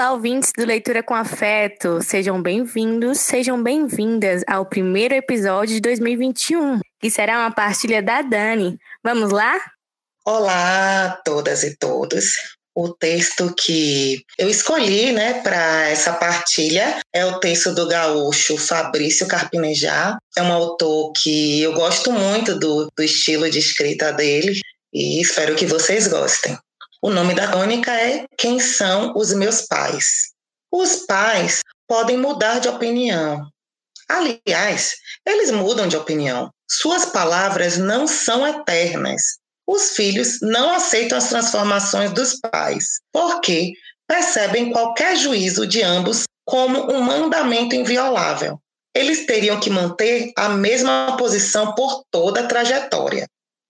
Olá, ouvintes do Leitura com Afeto. Sejam bem-vindos, sejam bem-vindas ao primeiro episódio de 2021, que será uma partilha da Dani. Vamos lá? Olá, todas e todos. O texto que eu escolhi, né, para essa partilha é o texto do gaúcho Fabrício Carpinejar. É um autor que eu gosto muito do, do estilo de escrita dele e espero que vocês gostem. O nome da crônica é Quem são os meus pais? Os pais podem mudar de opinião. Aliás, eles mudam de opinião. Suas palavras não são eternas. Os filhos não aceitam as transformações dos pais, porque percebem qualquer juízo de ambos como um mandamento inviolável. Eles teriam que manter a mesma posição por toda a trajetória.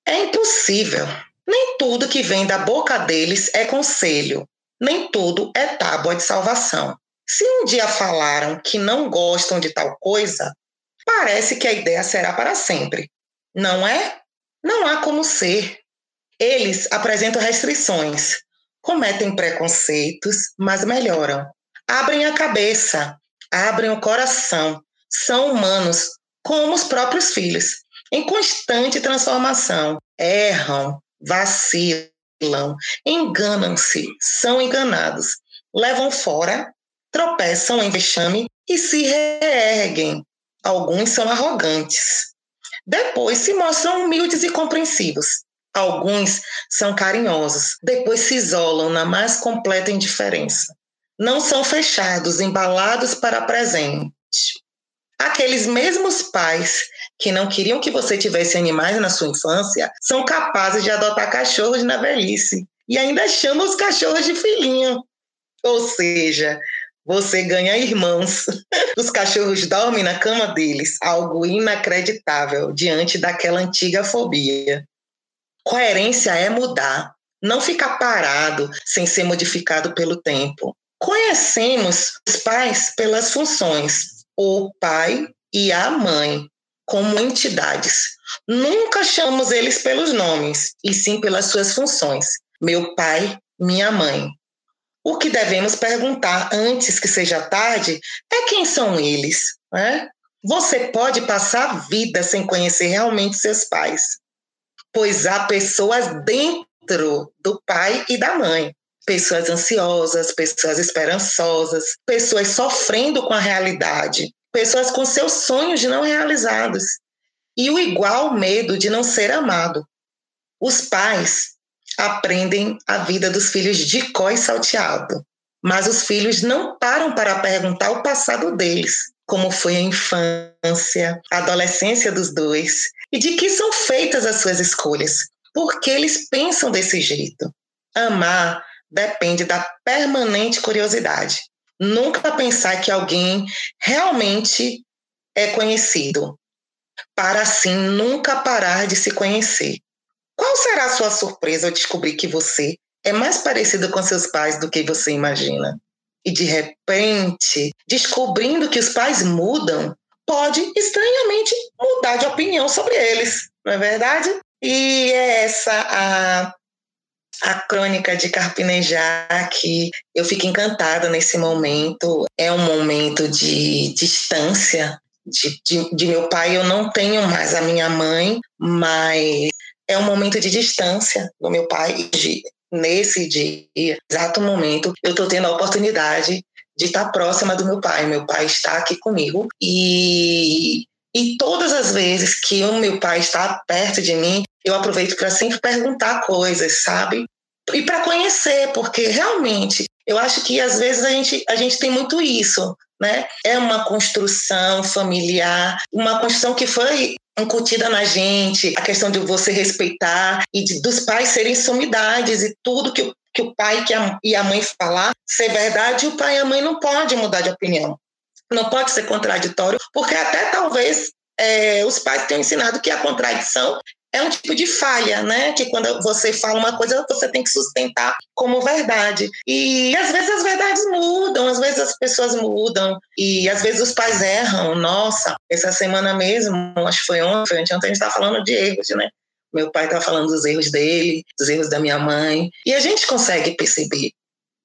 É impossível. Nem tudo que vem da boca deles é conselho, nem tudo é tábua de salvação. Se um dia falaram que não gostam de tal coisa, parece que a ideia será para sempre. Não é? Não há como ser. Eles apresentam restrições, cometem preconceitos, mas melhoram. Abrem a cabeça, abrem o coração, são humanos, como os próprios filhos, em constante transformação. Erram, vacilam, enganam-se, são enganados, levam fora, tropeçam em vexame e se reerguem. Alguns são arrogantes. Depois se mostram humildes e compreensivos. Alguns são carinhosos. Depois se isolam na mais completa indiferença. Não são fechados, embalados para presente. Aqueles mesmos pais que não queriam que você tivesse animais na sua infância são capazes de adotar cachorros na velhice e ainda chamam os cachorros de filhinho. Ou seja, você ganha irmãos. Os cachorros dormem na cama deles, algo inacreditável diante daquela antiga fobia. Coerência é mudar, não ficar parado sem ser modificado pelo tempo. Conhecemos os pais pelas funções, o pai e a mãe como entidades. Nunca chamamos eles pelos nomes, e sim pelas suas funções. Meu pai, minha mãe. O que devemos perguntar antes que seja tarde é quem são eles. Né? Você pode passar a vida sem conhecer realmente seus pais, pois há pessoas dentro do pai e da mãe. Pessoas ansiosas, pessoas esperançosas, pessoas sofrendo com a realidade, pessoas com seus sonhos não realizados e o igual medo de não ser amado. Os pais aprendem a vida dos filhos de có e salteado, mas os filhos não param para perguntar o passado deles, como foi a infância, a adolescência dos dois e de que são feitas as suas escolhas, porque eles pensam desse jeito. Amar depende da permanente curiosidade nunca pensar que alguém realmente é conhecido, para assim nunca parar de se conhecer. Qual será a sua surpresa ao descobrir que você é mais parecido com seus pais do que você imagina? E de repente, descobrindo que os pais mudam, pode estranhamente mudar de opinião sobre eles, não é verdade? E é essa a a crônica de Carpinejar, que eu fico encantada nesse momento. É um momento de distância de, de, de, meu pai. Eu não tenho mais a minha mãe, mas é um momento de distância do meu pai. De, nesse dia, exato momento, eu estou tendo a oportunidade de estar próxima do meu pai. Meu pai está aqui comigo e e todas as vezes que o meu pai está perto de mim, eu aproveito para sempre perguntar coisas, sabe? E para conhecer, porque realmente eu acho que às vezes a gente, a gente tem muito isso, né? É uma construção familiar, uma construção que foi incutida na gente, a questão de você respeitar e de, dos pais serem sumidades e tudo que, que o pai que e a mãe falar ser verdade, o pai e a mãe não pode mudar de opinião. Não pode ser contraditório, porque até talvez é, os pais tenham ensinado que a contradição é um tipo de falha, né? Que quando você fala uma coisa, você tem que sustentar como verdade. E às vezes as verdades mudam, às vezes as pessoas mudam, e às vezes os pais erram. Nossa, essa semana mesmo, acho que foi ontem, ontem a gente estava falando de erros, né? Meu pai estava falando dos erros dele, dos erros da minha mãe, e a gente consegue perceber.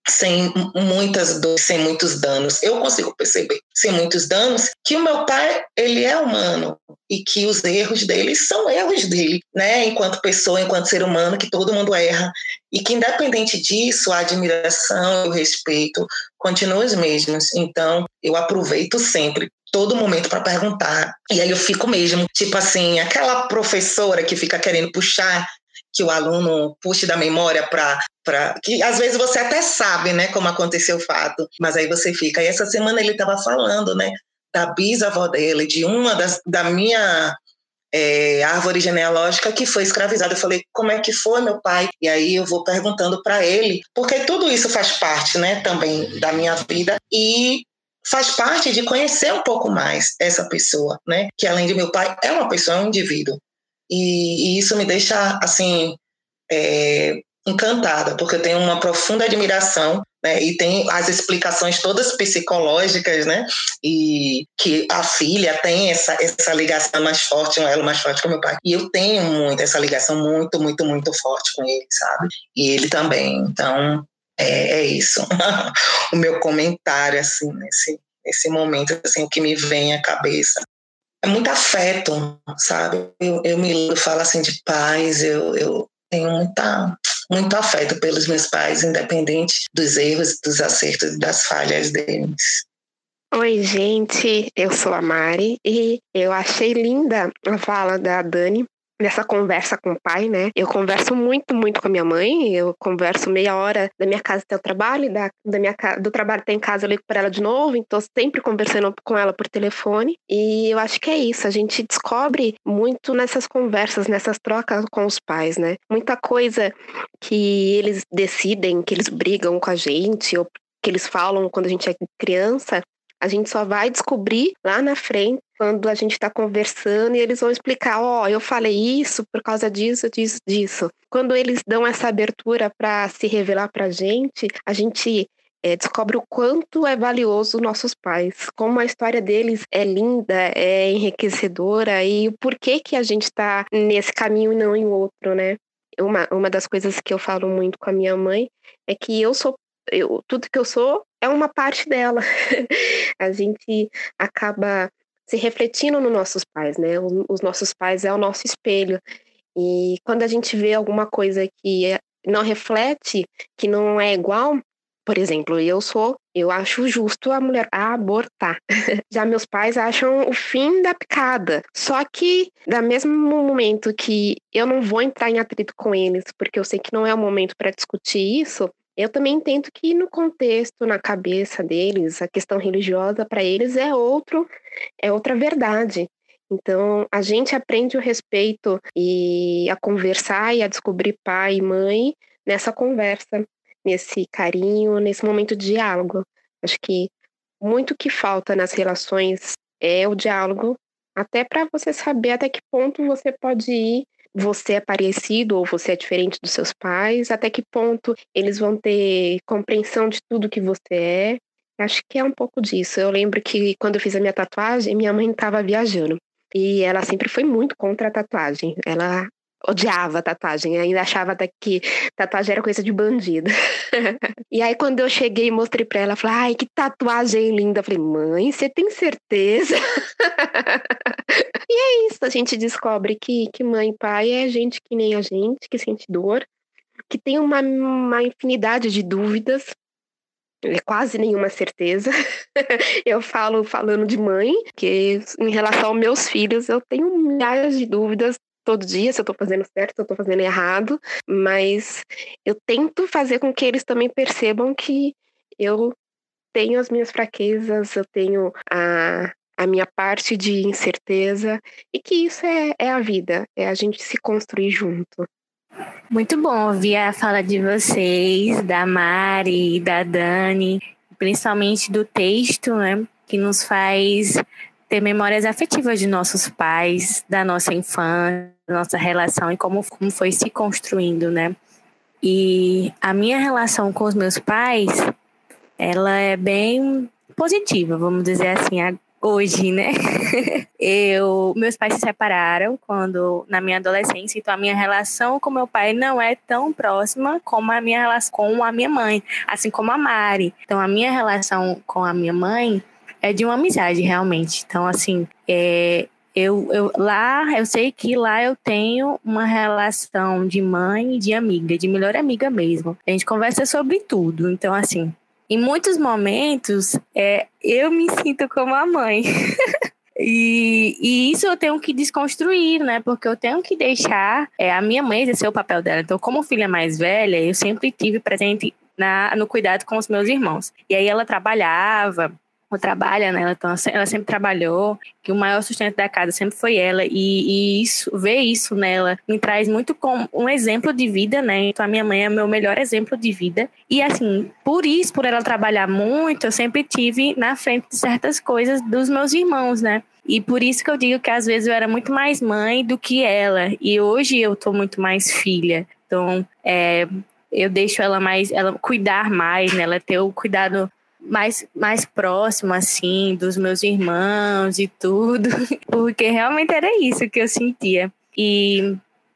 Sem muitas dores, sem muitos danos. Eu consigo perceber, sem muitos danos, que o meu pai, ele é humano e que os erros dele são erros dele, né? Enquanto pessoa, enquanto ser humano, que todo mundo erra e que independente disso, a admiração e o respeito continuam os mesmos. Então, eu aproveito sempre todo momento para perguntar. E aí eu fico mesmo, tipo assim, aquela professora que fica querendo puxar que o aluno puxe da memória para para que às vezes você até sabe, né, como aconteceu o fato, mas aí você fica. E essa semana ele estava falando, né, da bisavó dele, de uma das da minha é, árvore genealógica que foi escravizada. Eu falei, como é que foi, meu pai? E aí eu vou perguntando para ele, porque tudo isso faz parte, né, também da minha vida e faz parte de conhecer um pouco mais essa pessoa, né? Que além de meu pai é uma pessoa, é um indivíduo. E, e isso me deixa assim é, encantada, porque eu tenho uma profunda admiração né, e tem as explicações todas psicológicas, né? E que a filha tem essa, essa ligação mais forte, um elo mais forte com meu pai. E eu tenho muito essa ligação muito, muito, muito forte com ele, sabe? E ele também. Então, é, é isso. o meu comentário, assim, nesse, nesse momento, assim, o que me vem à cabeça é muito afeto, sabe? Eu, eu me falo assim de paz, eu, eu tenho muita, muito afeto pelos meus pais, independente dos erros, dos acertos e das falhas deles. Oi, gente, eu sou a Mari e eu achei linda a fala da Dani, nessa conversa com o pai, né? Eu converso muito, muito com a minha mãe. Eu converso meia hora da minha casa até o trabalho, da, da minha do trabalho até em casa eu ligo para ela de novo. Então sempre conversando com ela por telefone. E eu acho que é isso. A gente descobre muito nessas conversas, nessas trocas com os pais, né? Muita coisa que eles decidem, que eles brigam com a gente ou que eles falam quando a gente é criança, a gente só vai descobrir lá na frente quando a gente está conversando e eles vão explicar, ó, oh, eu falei isso por causa disso, disso, disso. Quando eles dão essa abertura para se revelar para a gente, a gente é, descobre o quanto é valioso nossos pais, como a história deles é linda, é enriquecedora e o porquê que a gente está nesse caminho e não em outro, né? Uma, uma das coisas que eu falo muito com a minha mãe é que eu sou eu, tudo que eu sou é uma parte dela. a gente acaba se refletindo nos nossos pais, né? Os, os, nossos pais é o nosso espelho. E quando a gente vê alguma coisa que é, não reflete, que não é igual, por exemplo, eu sou, eu acho justo a mulher abortar. Já meus pais acham o fim da picada. Só que, da mesmo momento que eu não vou entrar em atrito com eles, porque eu sei que não é o momento para discutir isso, eu também entendo que no contexto, na cabeça deles, a questão religiosa para eles é outro, é outra verdade. Então, a gente aprende o respeito e a conversar e a descobrir pai e mãe nessa conversa, nesse carinho, nesse momento de diálogo. Acho que muito que falta nas relações é o diálogo, até para você saber até que ponto você pode ir você é parecido ou você é diferente dos seus pais, até que ponto eles vão ter compreensão de tudo que você é. Acho que é um pouco disso. Eu lembro que quando eu fiz a minha tatuagem, minha mãe estava viajando. E ela sempre foi muito contra a tatuagem. Ela odiava tatuagem, ainda achava até que tatuagem era coisa de bandido. e aí, quando eu cheguei e mostrei pra ela, falou: Ai, que tatuagem linda. Eu falei: Mãe, você tem certeza? e é isso, a gente descobre que, que mãe e pai é gente que nem a gente, que sente dor, que tem uma, uma infinidade de dúvidas, é quase nenhuma certeza. eu falo falando de mãe, que em relação aos meus filhos eu tenho milhares de dúvidas todo dia se eu estou fazendo certo, se eu estou fazendo errado, mas eu tento fazer com que eles também percebam que eu tenho as minhas fraquezas, eu tenho a, a minha parte de incerteza e que isso é, é a vida, é a gente se construir junto. Muito bom ouvir a fala de vocês, da Mari, da Dani, principalmente do texto, né, que nos faz ter memórias afetivas de nossos pais, da nossa infância, da nossa relação e como, como foi se construindo, né? E a minha relação com os meus pais, ela é bem positiva, vamos dizer assim. hoje, né? eu, meus pais se separaram quando na minha adolescência, então a minha relação com meu pai não é tão próxima como a minha relação com a minha mãe, assim como a Mari. Então a minha relação com a minha mãe é de uma amizade realmente. Então assim, é, eu, eu, lá, eu sei que lá eu tenho uma relação de mãe e de amiga, de melhor amiga mesmo. A gente conversa sobre tudo. Então, assim, em muitos momentos, é, eu me sinto como a mãe. E, e, isso eu tenho que desconstruir, né? Porque eu tenho que deixar é, a minha mãe exercer o papel dela. Então, como filha mais velha, eu sempre tive presente na, no cuidado com os meus irmãos. E aí ela trabalhava, trabalha, né? Ela, ela sempre trabalhou, que o maior sustento da casa sempre foi ela, e, e isso, ver isso nela me traz muito como um exemplo de vida, né? Então a minha mãe é meu melhor exemplo de vida. E assim, por isso, por ela trabalhar muito, eu sempre tive na frente de certas coisas dos meus irmãos, né? E por isso que eu digo que às vezes eu era muito mais mãe do que ela. E hoje eu tô muito mais filha. Então, é, eu deixo ela mais, ela cuidar mais, né? Ela ter o cuidado mais, mais próximo, assim, dos meus irmãos e tudo, porque realmente era isso que eu sentia. E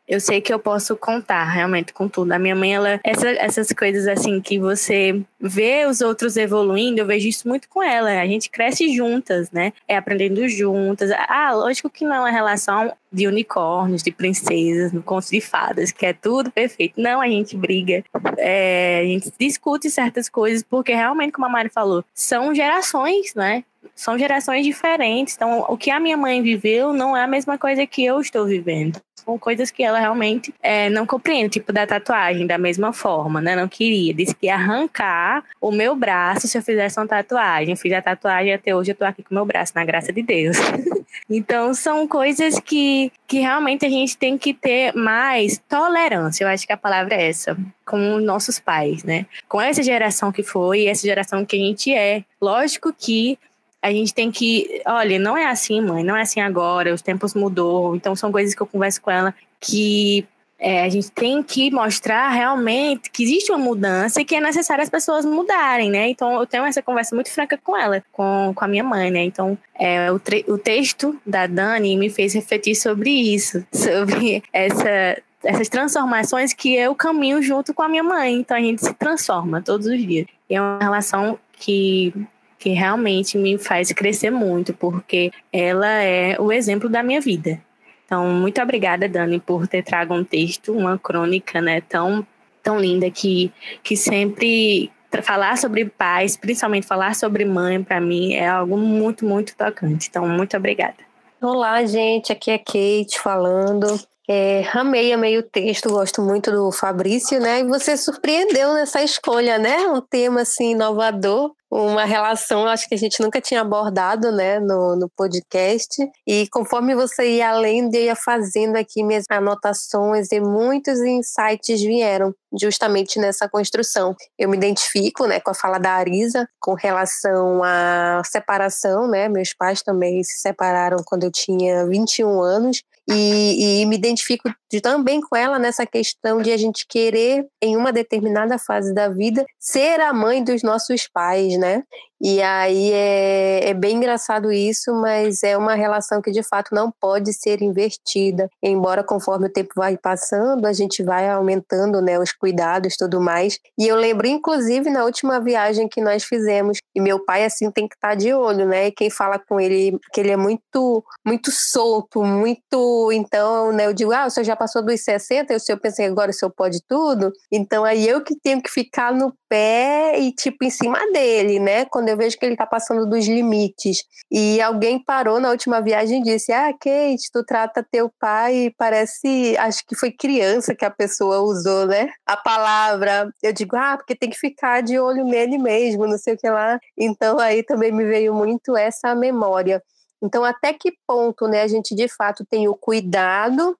eu sei que eu posso contar realmente com tudo. A minha mãe, ela, essa, essas coisas assim que você vê os outros evoluindo, eu vejo isso muito com ela. A gente cresce juntas, né? É aprendendo juntas. Ah, lógico que não é uma relação de unicórnios, de princesas, no conto de fadas, que é tudo perfeito. Não, a gente briga, é, a gente discute certas coisas, porque realmente, como a Mari falou, são gerações, né? São gerações diferentes. Então, o que a minha mãe viveu não é a mesma coisa que eu estou vivendo com coisas que ela realmente é, não compreende, tipo da tatuagem, da mesma forma, né? Não queria. Disse que ia arrancar o meu braço se eu fizesse uma tatuagem. Fiz a tatuagem até hoje eu tô aqui com o meu braço, na graça de Deus. então, são coisas que, que realmente a gente tem que ter mais tolerância. Eu acho que a palavra é essa com os nossos pais, né? Com essa geração que foi, essa geração que a gente é. Lógico que a gente tem que, olha, não é assim, mãe, não é assim agora, os tempos mudou. Então são coisas que eu converso com ela que é, a gente tem que mostrar realmente que existe uma mudança e que é necessário as pessoas mudarem, né? Então eu tenho essa conversa muito franca com ela, com, com a minha mãe, né? Então é, o, o texto da Dani me fez refletir sobre isso, sobre essa essas transformações que eu caminho junto com a minha mãe. Então a gente se transforma todos os dias. E é uma relação que que realmente me faz crescer muito, porque ela é o exemplo da minha vida. Então, muito obrigada, Dani, por ter trago um texto, uma crônica, né, tão, tão linda que, que sempre falar sobre pais, principalmente falar sobre mãe, para mim é algo muito, muito tocante. Então, muito obrigada. Olá, gente, aqui é Kate falando. É, amei, amei o texto, gosto muito do Fabrício, né? E você surpreendeu nessa escolha, né? Um tema assim inovador, uma relação, acho que a gente nunca tinha abordado, né, no, no podcast. E conforme você ia além, eu ia fazendo aqui minhas anotações e muitos insights vieram justamente nessa construção. Eu me identifico, né, com a fala da Arisa com relação à separação, né? Meus pais também se separaram quando eu tinha 21 anos e, e, me identifico também com ela nessa questão de a gente querer, em uma determinada fase da vida, ser a mãe dos nossos pais, né? E aí é, é, bem engraçado isso, mas é uma relação que de fato não pode ser invertida. Embora conforme o tempo vai passando, a gente vai aumentando né, os cuidados tudo mais. E eu lembro, inclusive, na última viagem que nós fizemos, e meu pai assim tem que estar tá de olho, né? E quem fala com ele, que ele é muito, muito solto, muito. Então, né, eu digo, ah, o senhor já passou dos 60, e o senhor pensa agora o senhor pode tudo. Então aí eu que tenho que ficar no pé e tipo em cima dele, né? Quando eu vejo que ele está passando dos limites. E alguém parou na última viagem e disse: Ah, Kate, tu trata teu pai, parece. Acho que foi criança que a pessoa usou, né? A palavra. Eu digo: Ah, porque tem que ficar de olho nele mesmo, não sei o que lá. Então aí também me veio muito essa memória. Então, até que ponto né, a gente de fato tem o cuidado,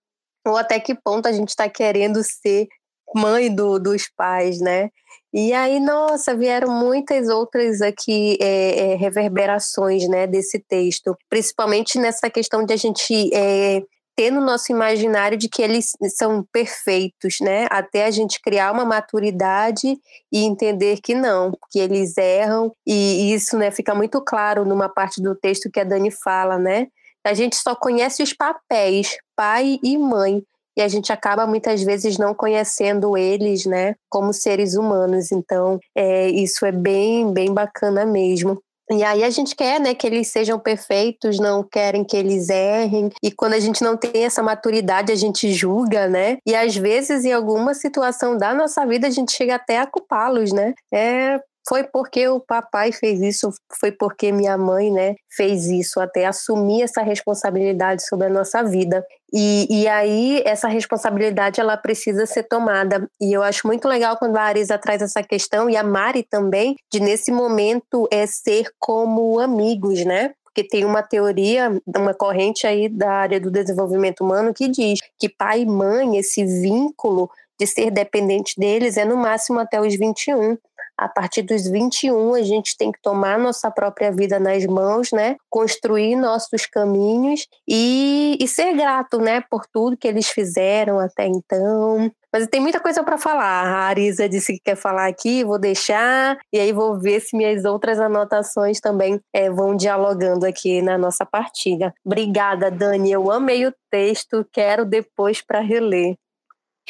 ou até que ponto a gente está querendo ser mãe do, dos pais, né? E aí, nossa, vieram muitas outras aqui é, é, reverberações né, desse texto, principalmente nessa questão de a gente é, ter no nosso imaginário de que eles são perfeitos, né? Até a gente criar uma maturidade e entender que não, que eles erram e isso, né, fica muito claro numa parte do texto que a Dani fala, né? A gente só conhece os papéis, pai e mãe, e a gente acaba muitas vezes não conhecendo eles, né, como seres humanos. Então, é, isso é bem, bem bacana mesmo. E aí a gente quer, né, que eles sejam perfeitos, não querem que eles errem. E quando a gente não tem essa maturidade, a gente julga, né? E às vezes em alguma situação da nossa vida a gente chega até a culpá-los, né? É foi porque o papai fez isso, foi porque minha mãe, né, fez isso, até assumir essa responsabilidade sobre a nossa vida. E, e aí essa responsabilidade ela precisa ser tomada. E eu acho muito legal quando a Arisa traz essa questão e a Mari também de nesse momento é ser como amigos, né? porque tem uma teoria, uma corrente aí da área do desenvolvimento humano que diz que pai e mãe, esse vínculo de ser dependente deles é no máximo até os 21 a partir dos 21 a gente tem que tomar nossa própria vida nas mãos, né? Construir nossos caminhos e, e ser grato, né, por tudo que eles fizeram até então. Mas tem muita coisa para falar. A Arisa disse que quer falar aqui, vou deixar, e aí vou ver se minhas outras anotações também é, vão dialogando aqui na nossa partilha. Obrigada, Dani. Eu amei o texto, quero depois para reler.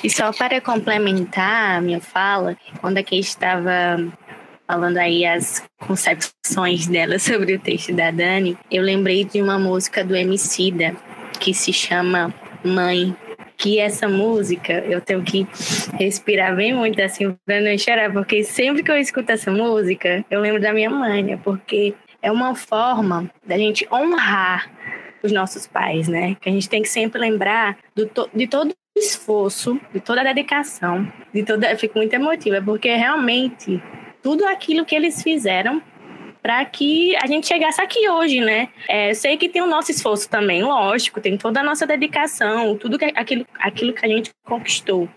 E só para complementar a minha fala, quando a Kate estava falando aí as concepções dela sobre o texto da Dani, eu lembrei de uma música do Emicida que se chama Mãe. Que essa música eu tenho que respirar bem muito assim para não chorar, porque sempre que eu escuto essa música, eu lembro da minha mãe, né? Porque é uma forma da gente honrar os nossos pais, né? Que a gente tem que sempre lembrar do, de todo esforço, de toda a dedicação, de toda. Eu fico muito emotiva, porque realmente tudo aquilo que eles fizeram para que a gente chegasse aqui hoje, né? É, sei que tem o nosso esforço também, lógico, tem toda a nossa dedicação, tudo que, aquilo, aquilo que a gente conquistou.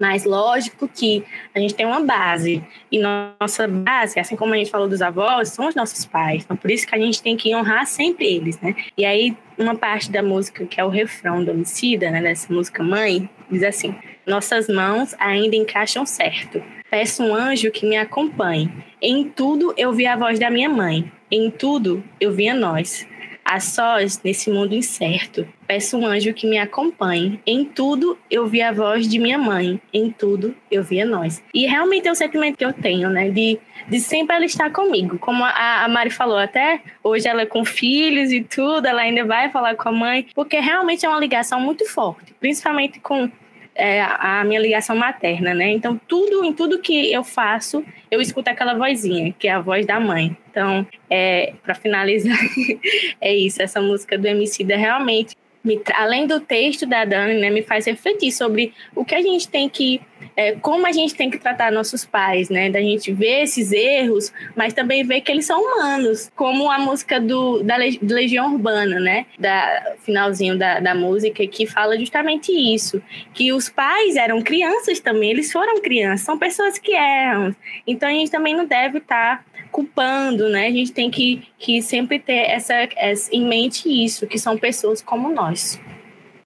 Mas lógico que a gente tem uma base. E nossa base, assim como a gente falou dos avós, são os nossos pais. Então por isso que a gente tem que honrar sempre eles, né? E aí, uma parte da música, que é o refrão do homicida, né? Dessa música Mãe, diz assim: Nossas mãos ainda encaixam certo. Peço um anjo que me acompanhe. Em tudo eu vi a voz da minha mãe. Em tudo eu vi a nós a sós nesse mundo incerto. Peço um anjo que me acompanhe. Em tudo eu vi a voz de minha mãe, em tudo eu vi a nós. E realmente é o sentimento que eu tenho, né? De, de sempre ela estar comigo. Como a, a Mari falou, até hoje ela é com filhos e tudo, ela ainda vai falar com a mãe, porque realmente é uma ligação muito forte, principalmente com é, a minha ligação materna, né? Então, tudo em tudo que eu faço, eu escuto aquela vozinha, que é a voz da mãe. Então, é, para finalizar, é isso. Essa música do Emicida realmente me, além do texto da Dani, né, me faz refletir sobre o que a gente tem que, é, como a gente tem que tratar nossos pais, né, da gente ver esses erros, mas também ver que eles são humanos, como a música do, da Legião Urbana, né, da finalzinho da, da música, que fala justamente isso, que os pais eram crianças também, eles foram crianças, são pessoas que erram, então a gente também não deve estar tá culpando, né? A gente tem que, que sempre ter essa, essa em mente isso, que são pessoas como nós.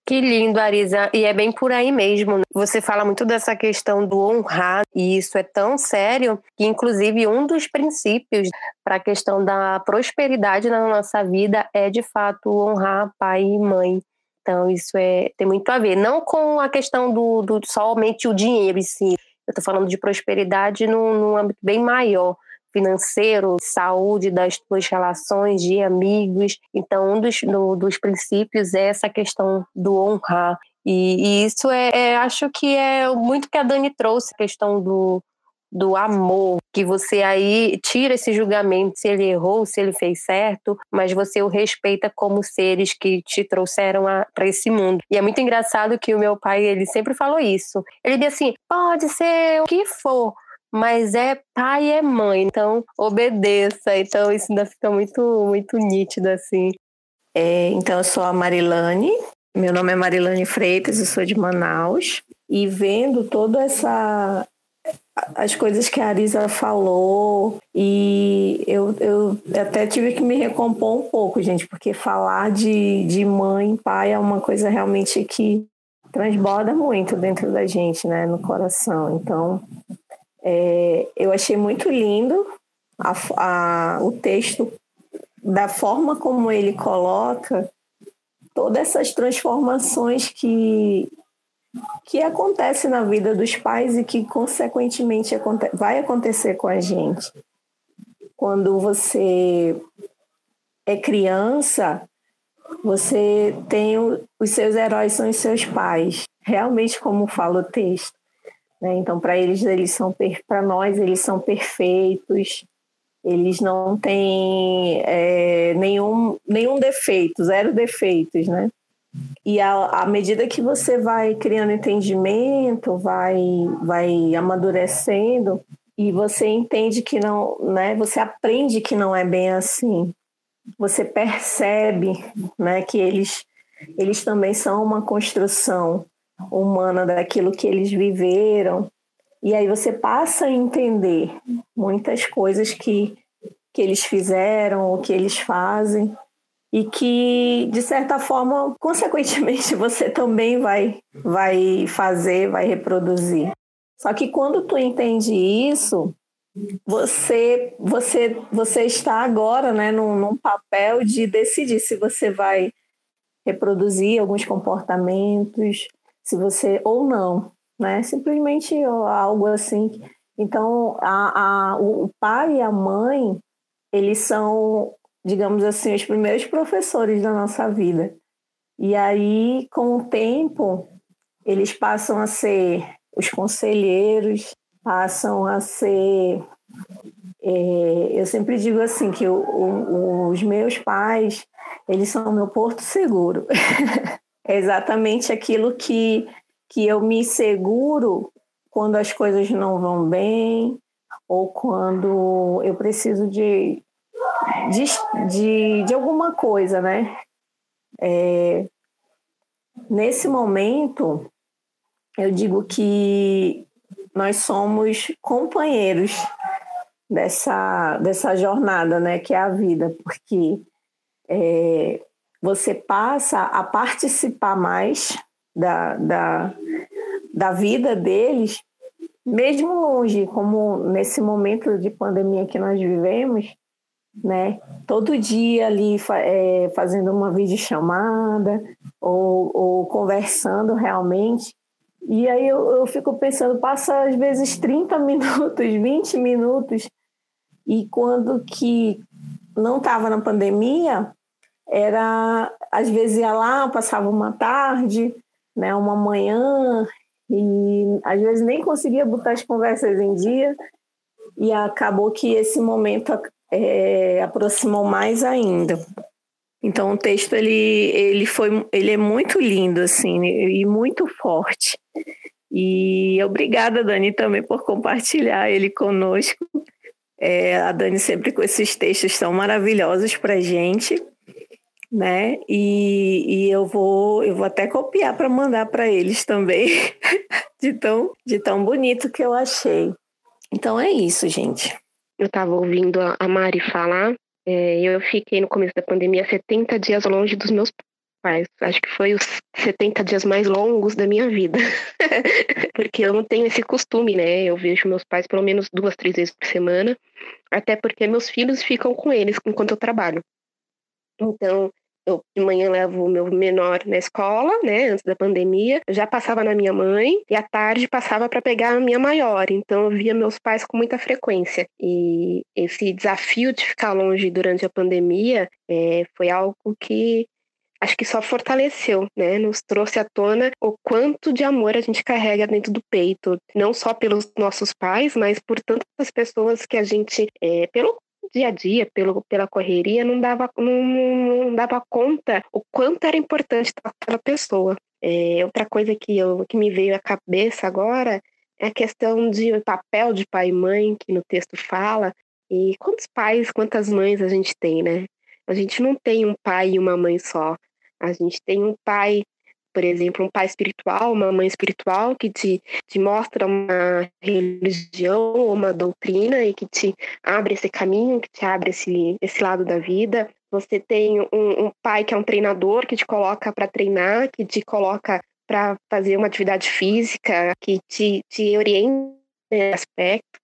Que lindo, Arisa. E é bem por aí mesmo. Né? Você fala muito dessa questão do honrar, e isso é tão sério que, inclusive, um dos princípios para a questão da prosperidade na nossa vida é, de fato, honrar pai e mãe. Então, isso é, tem muito a ver. Não com a questão do, do somente o dinheiro em si. Eu estou falando de prosperidade num, num âmbito bem maior financeiro, saúde das tuas relações de amigos. Então, um dos, do, dos princípios é essa questão do honrar. E, e isso é, é, acho que é muito que a Dani trouxe, a questão do, do amor, que você aí tira esse julgamento se ele errou, se ele fez certo, mas você o respeita como seres que te trouxeram para esse mundo. E é muito engraçado que o meu pai, ele sempre falou isso. Ele dizia assim: pode ser o que for, mas é pai e é mãe, então obedeça. Então isso ainda fica muito, muito nítido assim. É, então eu sou a Marilane, meu nome é Marilane Freitas, eu sou de Manaus e vendo toda essa as coisas que a Arisa falou e eu, eu até tive que me recompor um pouco, gente, porque falar de, de mãe, pai é uma coisa realmente que transborda muito dentro da gente, né, no coração. Então, é, eu achei muito lindo a, a, o texto da forma como ele coloca todas essas transformações que que acontece na vida dos pais e que consequentemente vai acontecer com a gente. Quando você é criança, você tem os seus heróis são os seus pais, realmente como fala o texto. Né? Então, para eles, eles são para nós, eles são perfeitos. Eles não têm é, nenhum, nenhum defeito, zero defeitos, né? E à, medida que você vai criando entendimento, vai, vai amadurecendo, e você entende que não, né? Você aprende que não é bem assim. Você percebe, né, que eles eles também são uma construção humana daquilo que eles viveram. E aí você passa a entender muitas coisas que, que eles fizeram, o que eles fazem, e que, de certa forma, consequentemente, você também vai, vai fazer, vai reproduzir. Só que quando tu entende isso, você você você está agora né, num, num papel de decidir se você vai reproduzir alguns comportamentos, se você ou não, né? Simplesmente algo assim. Então, a, a, o pai e a mãe, eles são digamos assim, os primeiros professores da nossa vida. E aí, com o tempo, eles passam a ser os conselheiros, passam a ser. É, eu sempre digo assim que o, o, os meus pais, eles são o meu porto seguro. é exatamente aquilo que, que eu me seguro quando as coisas não vão bem ou quando eu preciso de, de, de, de alguma coisa, né? É, nesse momento, eu digo que nós somos companheiros dessa, dessa jornada, né? Que é a vida, porque é, você passa a participar mais da, da, da vida deles, mesmo longe, como nesse momento de pandemia que nós vivemos, né? Todo dia ali é, fazendo uma videochamada ou, ou conversando realmente. E aí eu, eu fico pensando, passa às vezes 30 minutos, 20 minutos, e quando que não estava na pandemia, era às vezes ia lá, passava uma tarde, né, uma manhã, e às vezes nem conseguia botar as conversas em dia, e acabou que esse momento é, aproximou mais ainda. Então o texto ele, ele foi ele é muito lindo assim e muito forte. E obrigada Dani também por compartilhar ele conosco. É, a Dani sempre com esses textos tão maravilhosos para gente, né? E, e eu vou eu vou até copiar para mandar para eles também, de tão de tão bonito que eu achei. Então é isso, gente eu estava ouvindo a Mari falar, é, eu fiquei no começo da pandemia 70 dias longe dos meus pais. Acho que foi os 70 dias mais longos da minha vida. porque eu não tenho esse costume, né? Eu vejo meus pais pelo menos duas, três vezes por semana, até porque meus filhos ficam com eles enquanto eu trabalho. Então, eu de manhã levo o meu menor na escola, né, antes da pandemia, já passava na minha mãe e à tarde passava para pegar a minha maior. Então eu via meus pais com muita frequência. E esse desafio de ficar longe durante a pandemia é, foi algo que acho que só fortaleceu, né? Nos trouxe à tona o quanto de amor a gente carrega dentro do peito, não só pelos nossos pais, mas por tantas pessoas que a gente, é, pelo dia a dia, pelo, pela correria, não dava, não, não dava conta o quanto era importante aquela pessoa. É, outra coisa que, eu, que me veio à cabeça agora é a questão de papel de pai e mãe, que no texto fala. E quantos pais, quantas mães a gente tem, né? A gente não tem um pai e uma mãe só. A gente tem um pai por exemplo, um pai espiritual, uma mãe espiritual que te, te mostra uma religião, uma doutrina e que te abre esse caminho, que te abre esse, esse lado da vida. Você tem um, um pai que é um treinador que te coloca para treinar, que te coloca para fazer uma atividade física, que te, te orienta nesse aspecto.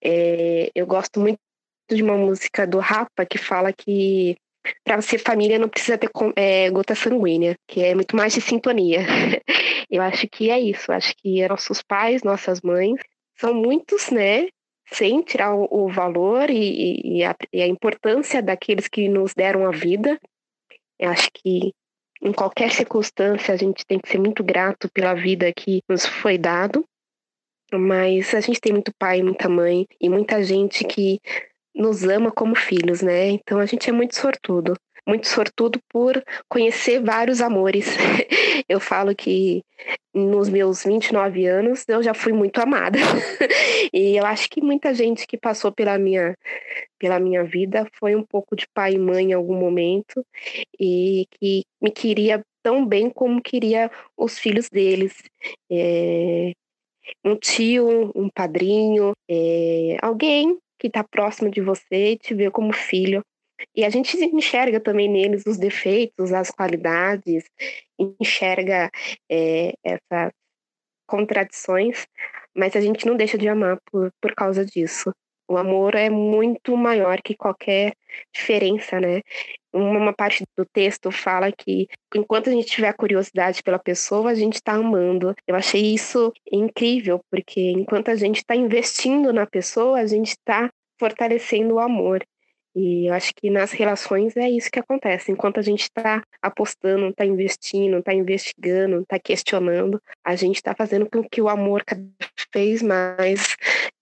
É, eu gosto muito de uma música do Rapa que fala que para ser família não precisa ter é, gota sanguínea, que é muito mais de sintonia. Eu acho que é isso. Acho que nossos pais, nossas mães, são muitos, né? Sem tirar o, o valor e, e, a, e, a, importância daqueles que nos deram a vida. Eu acho que em qualquer circunstância a gente tem que ser muito grato pela vida que nos foi dado. Mas a gente tem muito pai, muita mãe e muita gente que nos ama como filhos, né? Então a gente é muito sortudo. Muito sortudo por conhecer vários amores. eu falo que nos meus 29 anos eu já fui muito amada. e eu acho que muita gente que passou pela minha, pela minha vida foi um pouco de pai e mãe em algum momento e que me queria tão bem como queria os filhos deles. É, um tio, um padrinho, é, alguém que está próximo de você e te vê como filho. E a gente enxerga também neles os defeitos, as qualidades, enxerga é, essas contradições, mas a gente não deixa de amar por, por causa disso. O amor é muito maior que qualquer diferença, né? Uma parte do texto fala que enquanto a gente tiver curiosidade pela pessoa, a gente está amando. Eu achei isso incrível, porque enquanto a gente está investindo na pessoa, a gente está fortalecendo o amor. E eu acho que nas relações é isso que acontece. Enquanto a gente está apostando, está investindo, está investigando, está questionando, a gente está fazendo com que o amor cada vez mais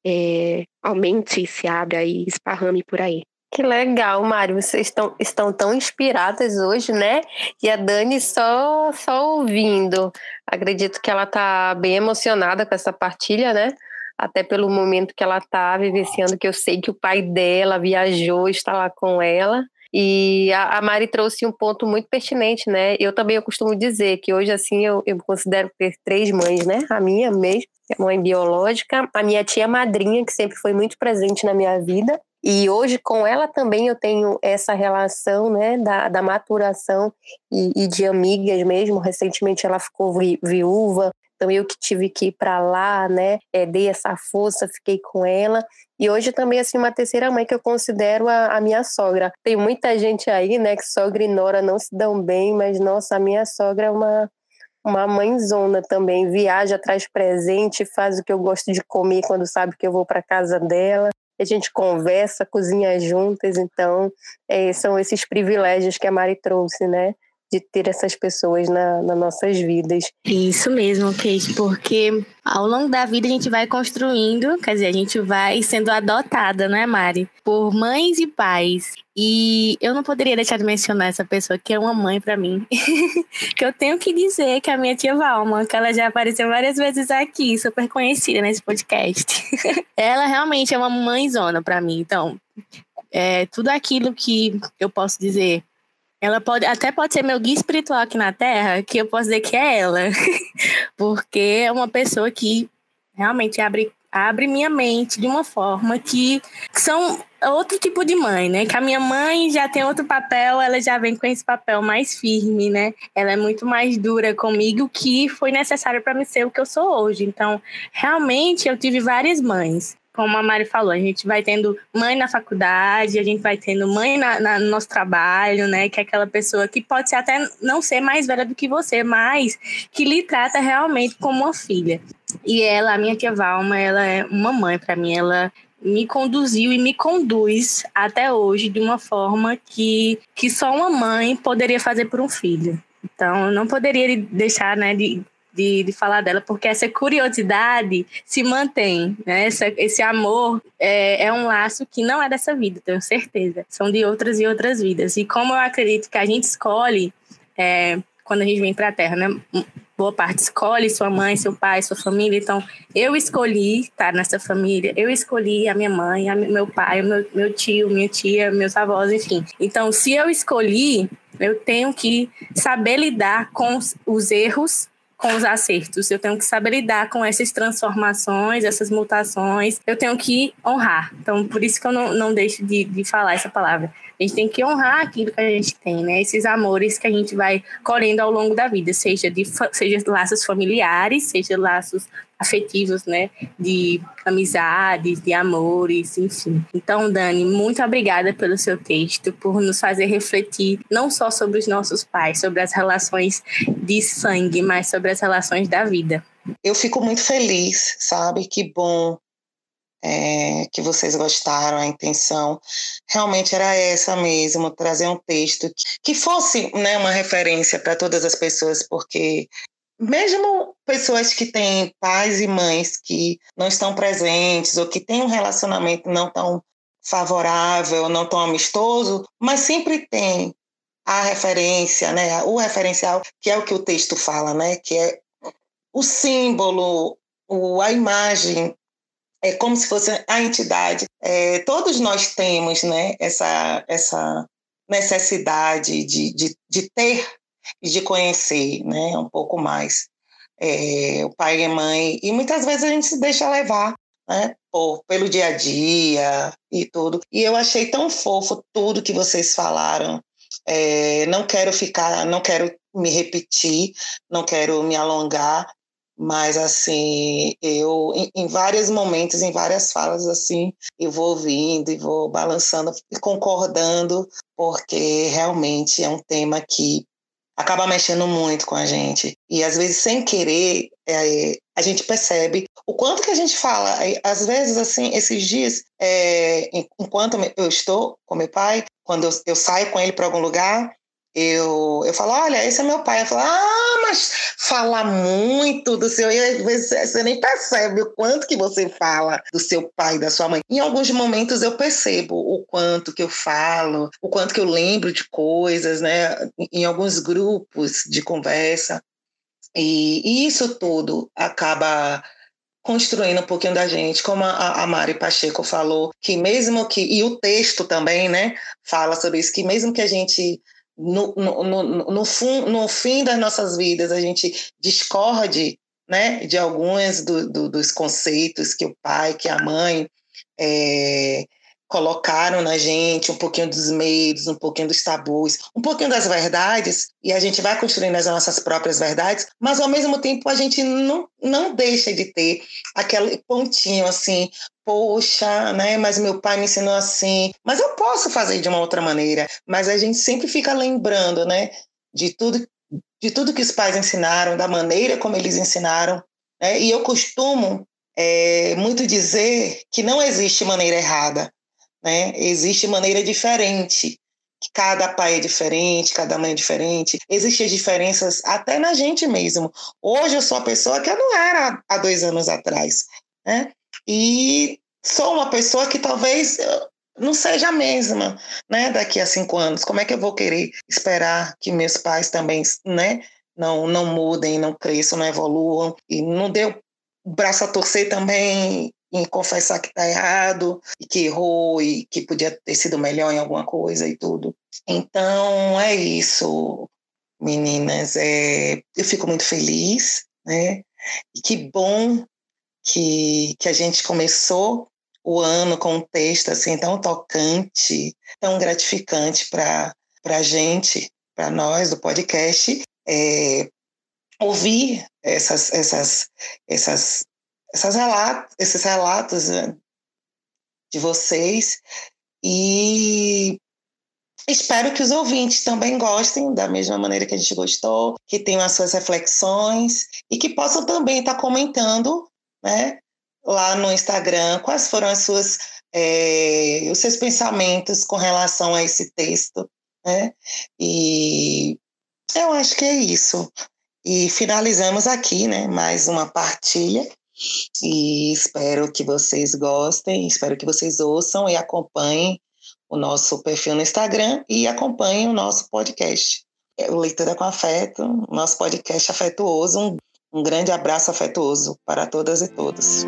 é, aumente e se abra e esparrame por aí. Que legal, Mário. Vocês estão, estão tão inspiradas hoje, né? E a Dani só, só ouvindo. Acredito que ela está bem emocionada com essa partilha, né? até pelo momento que ela está vivenciando, que eu sei que o pai dela viajou, está lá com ela. E a, a Mari trouxe um ponto muito pertinente, né? Eu também eu costumo dizer que hoje, assim, eu, eu considero ter três mães, né? A minha mesmo, que é mãe biológica, a minha tia madrinha, que sempre foi muito presente na minha vida, e hoje com ela também eu tenho essa relação né, da, da maturação e, e de amigas mesmo. Recentemente ela ficou vi, viúva, então eu que tive que ir para lá, né, é, dei essa força, fiquei com ela. E hoje também, assim, uma terceira mãe que eu considero a, a, minha sogra. Tem muita gente aí, né, que sogra e nora não se dão bem, mas, nossa, a minha sogra é uma, uma mãezona também. Viaja, traz presente, faz o que eu gosto de comer quando sabe que eu vou para casa dela. A gente conversa, cozinha juntas, então é, são esses privilégios que a Mari trouxe, né? De ter essas pessoas na, nas nossas vidas. Isso mesmo, Kate, porque ao longo da vida a gente vai construindo, quer dizer, a gente vai sendo adotada, não é, Mari? Por mães e pais. E eu não poderia deixar de mencionar essa pessoa que é uma mãe para mim. que eu tenho que dizer que é a minha tia Valma, que ela já apareceu várias vezes aqui, super conhecida nesse podcast. ela realmente é uma mãezona para mim. Então, é, tudo aquilo que eu posso dizer ela pode até pode ser meu guia espiritual aqui na Terra, que eu posso dizer que é ela, porque é uma pessoa que realmente abre abre minha mente de uma forma que, são outro tipo de mãe, né? Que a minha mãe já tem outro papel, ela já vem com esse papel mais firme, né? Ela é muito mais dura comigo, que foi necessário para me ser o que eu sou hoje. Então, realmente eu tive várias mães como a Mari falou, a gente vai tendo mãe na faculdade, a gente vai tendo mãe na, na, no nosso trabalho, né? Que é aquela pessoa que pode ser até não ser mais velha do que você, mas que lhe trata realmente como uma filha. E ela, a minha tia Valma, ela é uma mãe para mim, ela me conduziu e me conduz até hoje de uma forma que, que só uma mãe poderia fazer por um filho. Então, não poderia deixar né, de de, de falar dela, porque essa curiosidade se mantém, né? Essa, esse amor é, é um laço que não é dessa vida, tenho certeza. São de outras e outras vidas. E como eu acredito que a gente escolhe, é, quando a gente vem para a Terra, né? boa parte escolhe sua mãe, seu pai, sua família. Então, eu escolhi estar nessa família, eu escolhi a minha mãe, a meu pai, meu, meu tio, minha tia, meus avós, enfim. Então, se eu escolhi, eu tenho que saber lidar com os erros com os acertos, eu tenho que saber lidar com essas transformações, essas mutações, eu tenho que honrar. Então, por isso que eu não, não deixo de, de falar essa palavra. A gente tem que honrar aquilo que a gente tem, né? Esses amores que a gente vai colhendo ao longo da vida, seja de seja laços familiares, seja laços afetivos, né? De amizades, de amores, enfim. Então, Dani, muito obrigada pelo seu texto, por nos fazer refletir não só sobre os nossos pais, sobre as relações de sangue, mas sobre as relações da vida. Eu fico muito feliz, sabe? Que bom é, que vocês gostaram, a intenção realmente era essa mesmo, trazer um texto que, que fosse né, uma referência para todas as pessoas, porque mesmo pessoas que têm pais e mães que não estão presentes ou que têm um relacionamento não tão favorável, não tão amistoso, mas sempre tem a referência, né, o referencial, que é o que o texto fala, né, que é o símbolo, o, a imagem é como se fosse a entidade. É, todos nós temos né, essa, essa necessidade de, de, de ter e de conhecer né, um pouco mais é, o pai e a mãe. E muitas vezes a gente se deixa levar né, por, pelo dia a dia e tudo. E eu achei tão fofo tudo que vocês falaram. É, não quero ficar, não quero me repetir, não quero me alongar, mas assim eu em, em, vários momentos em várias falas assim eu vou ouvindo e vou balançando e concordando porque realmente é um tema que acaba mexendo muito com a gente. E às vezes sem querer é, a gente percebe o quanto que a gente fala. Às vezes assim esses dias é, enquanto eu estou com meu pai quando eu, eu saio com ele para algum lugar eu, eu falo, olha, esse é meu pai. Eu falo, ah, mas fala muito do seu. E vezes você nem percebe o quanto que você fala do seu pai, da sua mãe. Em alguns momentos eu percebo o quanto que eu falo, o quanto que eu lembro de coisas, né? Em alguns grupos de conversa. E, e isso tudo acaba construindo um pouquinho da gente, como a, a, Mari Pacheco falou, que mesmo que, e o texto também, né, fala sobre isso, que mesmo que a gente no, no, no, no, fim, no fim das nossas vidas a gente discorde né, de alguns do, do, dos conceitos que o pai, que a mãe é, colocaram na gente, um pouquinho dos medos, um pouquinho dos tabus, um pouquinho das verdades, e a gente vai construindo as nossas próprias verdades, mas ao mesmo tempo a gente não, não deixa de ter aquele pontinho assim, poxa, né, mas meu pai me ensinou assim, mas eu posso fazer de uma outra maneira, mas a gente sempre fica lembrando, né, de tudo de tudo que os pais ensinaram, da maneira como eles ensinaram, né? E eu costumo é, muito dizer que não existe maneira errada, né? Existe maneira diferente. Cada pai é diferente, cada mãe é diferente. Existem diferenças até na gente mesmo. Hoje eu sou a pessoa que eu não era há dois anos atrás, né? E sou uma pessoa que talvez não seja a mesma, né? Daqui a cinco anos, como é que eu vou querer esperar que meus pais também, né? Não, não mudem, não cresçam, não evoluam e não deu o braço a torcer também em confessar que está errado e que errou e que podia ter sido melhor em alguma coisa e tudo. Então é isso, meninas. É, eu fico muito feliz, né? E que bom que, que a gente começou o ano com um texto assim tão tocante, tão gratificante para a gente, para nós do podcast, é, ouvir essas, essas, essas essas relatos, esses relatos né, de vocês e espero que os ouvintes também gostem da mesma maneira que a gente gostou, que tenham as suas reflexões e que possam também estar comentando, né, lá no Instagram quais foram as suas é, os seus pensamentos com relação a esse texto, né? E eu acho que é isso. E finalizamos aqui, né, mais uma partilha e espero que vocês gostem, espero que vocês ouçam e acompanhem o nosso perfil no Instagram e acompanhem o nosso podcast. é Leitura com Afeto, nosso podcast afetuoso. Um, um grande abraço afetuoso para todas e todos.